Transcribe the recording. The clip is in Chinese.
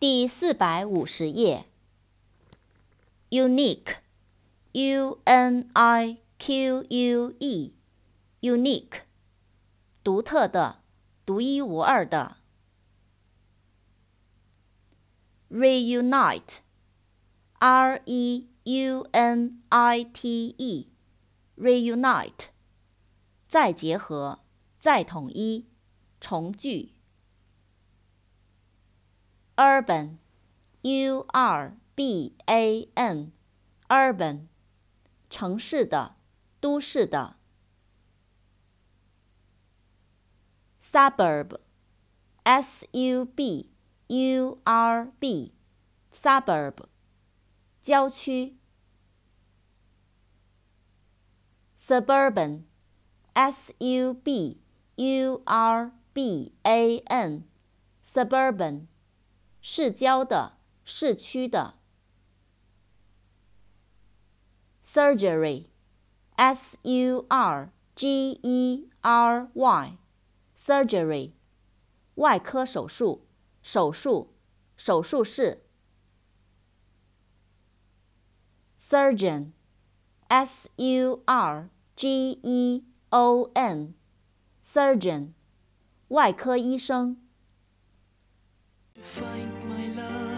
第四百五十页。unique，u-n-i-q-u-e，unique，独特的，独一无二的。reunite，r-e-u-n-i-t-e，reunite，再结合，再统一，重聚。urban，u-r-b-a-n，urban，城市的，都市的。suburb，s-u-b-u-r-b，suburb，郊区。suburban，s-u-b-u-r-b-a-n，suburban。市郊的，市区的。surgery，s-u-r-g-e-r-y，surgery，外科手术，手术，手术室。surgeon，s-u-r-g-e-o-n，surgeon，外科医生。Find my love